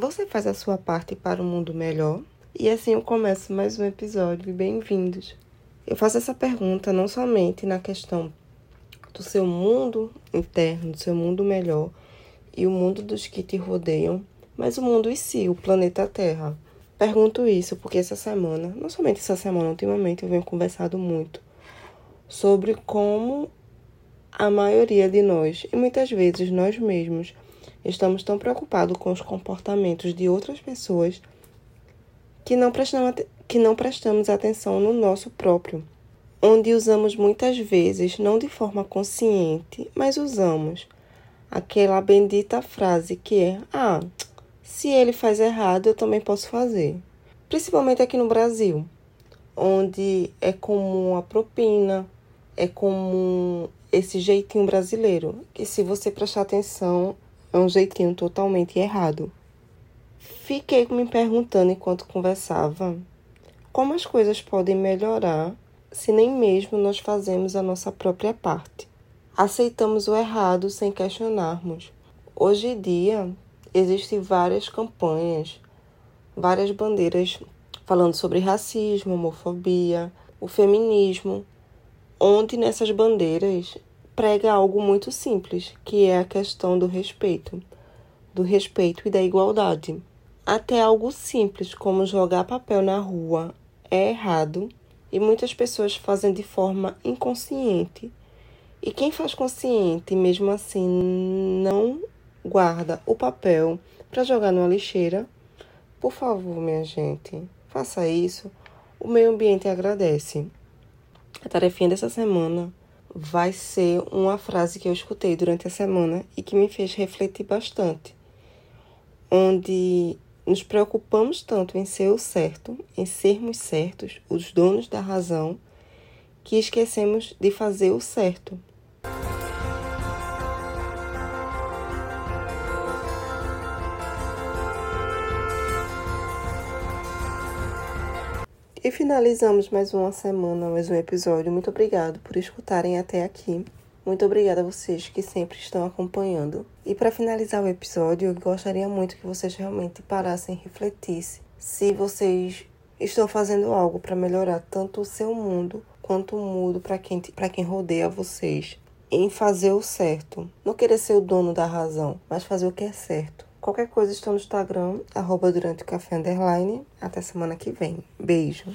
Você faz a sua parte para um mundo melhor? E assim eu começo mais um episódio. Bem-vindos! Eu faço essa pergunta não somente na questão do seu mundo interno, do seu mundo melhor e o mundo dos que te rodeiam, mas o mundo em si, o planeta Terra. Pergunto isso porque essa semana, não somente essa semana, ultimamente eu venho conversado muito sobre como a maioria de nós, e muitas vezes nós mesmos, Estamos tão preocupados com os comportamentos de outras pessoas que não, prestamos, que não prestamos atenção no nosso próprio, onde usamos muitas vezes, não de forma consciente, mas usamos aquela bendita frase que é: Ah, se ele faz errado, eu também posso fazer. Principalmente aqui no Brasil, onde é comum a propina, é comum esse jeitinho brasileiro, que se você prestar atenção, é um jeitinho totalmente errado. Fiquei me perguntando enquanto conversava como as coisas podem melhorar se nem mesmo nós fazemos a nossa própria parte. Aceitamos o errado sem questionarmos. Hoje em dia, existem várias campanhas, várias bandeiras falando sobre racismo, homofobia, o feminismo, onde nessas bandeiras prega algo muito simples, que é a questão do respeito, do respeito e da igualdade. Até algo simples como jogar papel na rua é errado e muitas pessoas fazem de forma inconsciente. E quem faz consciente, mesmo assim, não guarda o papel para jogar numa lixeira, por favor, minha gente, faça isso. O meio ambiente agradece. A tarefinha dessa semana vai ser uma frase que eu escutei durante a semana e que me fez refletir bastante. Onde nos preocupamos tanto em ser o certo, em sermos certos, os donos da razão, que esquecemos de fazer o certo, E finalizamos mais uma semana, mais um episódio. Muito obrigado por escutarem até aqui. Muito obrigada a vocês que sempre estão acompanhando. E para finalizar o episódio, eu gostaria muito que vocês realmente parassem e refletissem se vocês estão fazendo algo para melhorar tanto o seu mundo quanto o mundo para quem, quem rodeia vocês. Em fazer o certo. Não querer ser o dono da razão, mas fazer o que é certo. Qualquer coisa estou no Instagram, arroba durante café underline. Até semana que vem. Beijo.